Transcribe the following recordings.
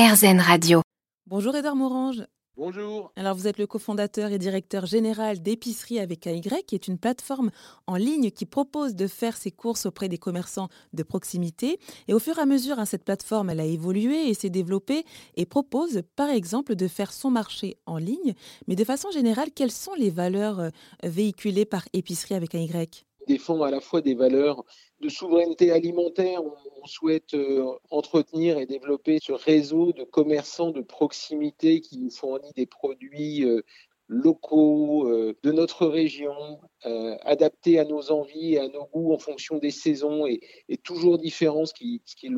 RZN Radio. Bonjour Edouard Morange. Bonjour. Alors vous êtes le cofondateur et directeur général d'Épicerie avec AY, qui est une plateforme en ligne qui propose de faire ses courses auprès des commerçants de proximité. Et au fur et à mesure, hein, cette plateforme, elle a évolué et s'est développée et propose par exemple de faire son marché en ligne. Mais de façon générale, quelles sont les valeurs euh, véhiculées par Épicerie avec AY défend à la fois des valeurs de souveraineté alimentaire. On, souhaite euh, entretenir et développer ce réseau de commerçants de proximité qui nous fournit des produits euh, locaux euh, de notre région, adaptés à nos envies et à nos goûts en fonction des saisons et, toujours différents, ce qui, est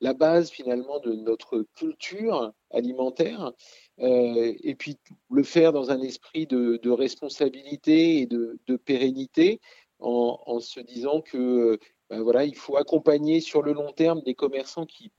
la base finalement de notre culture alimentaire. et puis le faire dans un esprit de, responsabilité et de pérennité en, se disant que ben voilà, il faut accompagner sur le long terme des commerçants qui,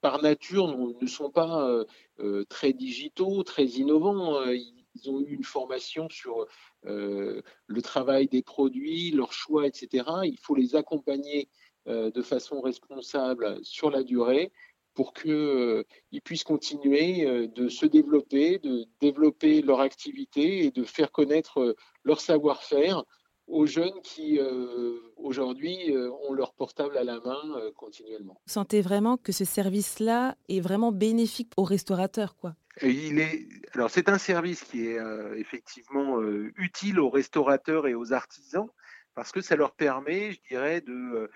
par nature, ne sont pas euh, euh, très digitaux, très innovants. Ils ont eu une formation sur euh, le travail des produits, leurs choix, etc. Il faut les accompagner de façon responsable sur la durée pour qu'ils puissent continuer de se développer, de développer leur activité et de faire connaître leur savoir-faire aux jeunes qui, euh, aujourd'hui, euh, ont leur portable à la main euh, continuellement. Vous sentez vraiment que ce service-là est vraiment bénéfique aux restaurateurs, quoi? Il est, alors c'est un service qui est effectivement utile aux restaurateurs et aux artisans parce que ça leur permet, je dirais, de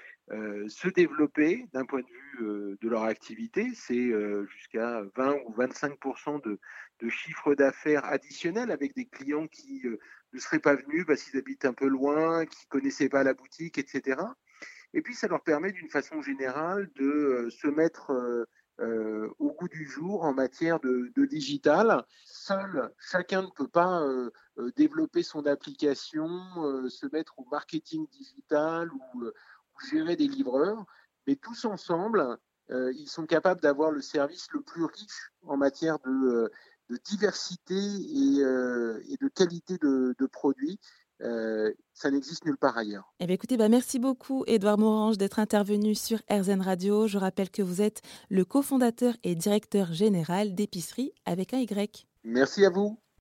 se développer d'un point de vue de leur activité. C'est jusqu'à 20 ou 25 de, de chiffre d'affaires additionnel avec des clients qui ne seraient pas venus parce qu'ils habitent un peu loin, qui connaissaient pas la boutique, etc. Et puis ça leur permet d'une façon générale de euh, se mettre euh, euh, au goût du jour en matière de, digital. Seul, chacun ne peut pas développer son application, se mettre au marketing digital ou, gérer des livreurs, mais tous ensemble, ils sont capables d'avoir le service le plus riche en matière de de diversité et, euh, de qualité de, produits. Euh, ça n'existe nulle part ailleurs. Eh bien, écoutez, bah merci beaucoup, Edouard Morange, d'être intervenu sur RZN Radio. Je rappelle que vous êtes le cofondateur et directeur général d'épicerie avec un Y. Merci à vous.